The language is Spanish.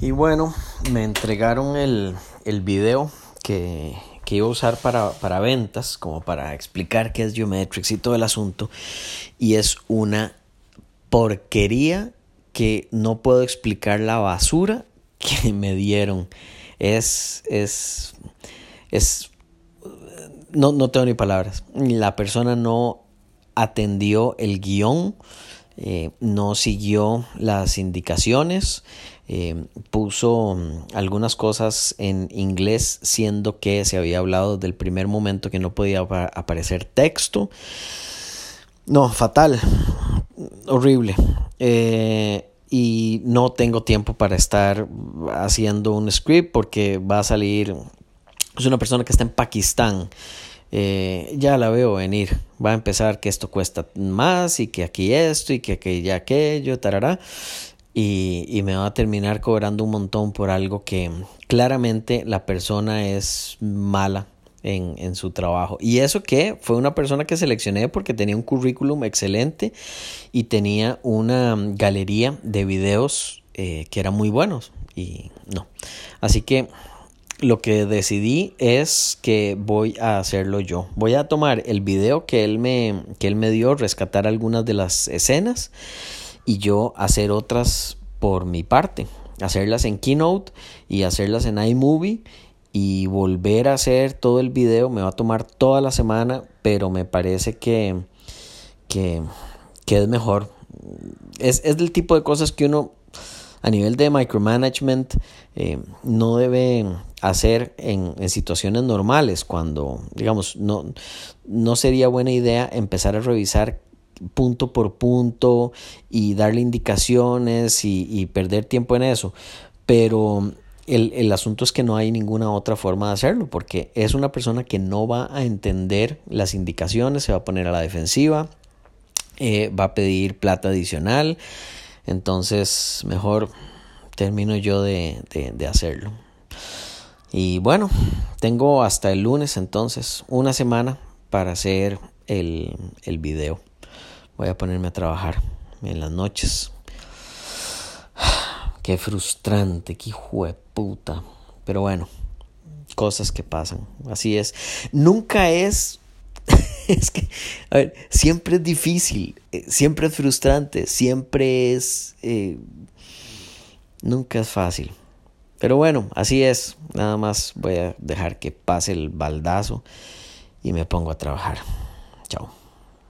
Y bueno, me entregaron el, el video que, que, iba a usar para, para ventas, como para explicar qué es Geometrics y todo el asunto. Y es una porquería que no puedo explicar la basura que me dieron. Es, es, es, no, no tengo ni palabras. La persona no atendió el guion, eh, no siguió las indicaciones, eh, puso mm, algunas cosas en inglés, siendo que se había hablado del primer momento que no podía aparecer texto. No, fatal, horrible. Eh, y no tengo tiempo para estar haciendo un script porque va a salir. Es una persona que está en Pakistán. Eh, ya la veo venir. Va a empezar que esto cuesta más y que aquí esto y que aquello, aquello, tarará y, me va a terminar cobrando un montón por algo que claramente la persona es mala en, en, su trabajo. Y eso que fue una persona que seleccioné porque tenía un currículum excelente y tenía una galería de videos eh, que eran muy buenos. Y no. Así que lo que decidí es que voy a hacerlo yo. Voy a tomar el video que él me, que él me dio, rescatar algunas de las escenas y yo hacer otras por mi parte, hacerlas en Keynote y hacerlas en iMovie y volver a hacer todo el video me va a tomar toda la semana, pero me parece que, que, es mejor. Es, es, del tipo de cosas que uno a nivel de micromanagement eh, no debe hacer en, situaciones normales cuando digamos no, no sería buena idea empezar a revisar punto por punto y darle indicaciones y, perder tiempo en eso. Pero el, asunto es que no hay ninguna otra forma de hacerlo porque es una persona que no va a entender las indicaciones, se va a poner a la defensiva, eh, va a pedir plata adicional. Entonces, mejor termino yo de, de hacerlo. Y bueno, tengo hasta el lunes entonces, una semana para hacer el, el video voy a ponerme a trabajar en las noches. Qué frustrante, qué hijo de puta. Pero bueno, cosas que pasan. Así es. Nunca es. es que, a ver, siempre es difícil, eh, siempre es frustrante, siempre es. Eh, nunca es fácil. Pero bueno, así es. Nada más voy a dejar que pase el baldazo y me pongo a trabajar. Chao.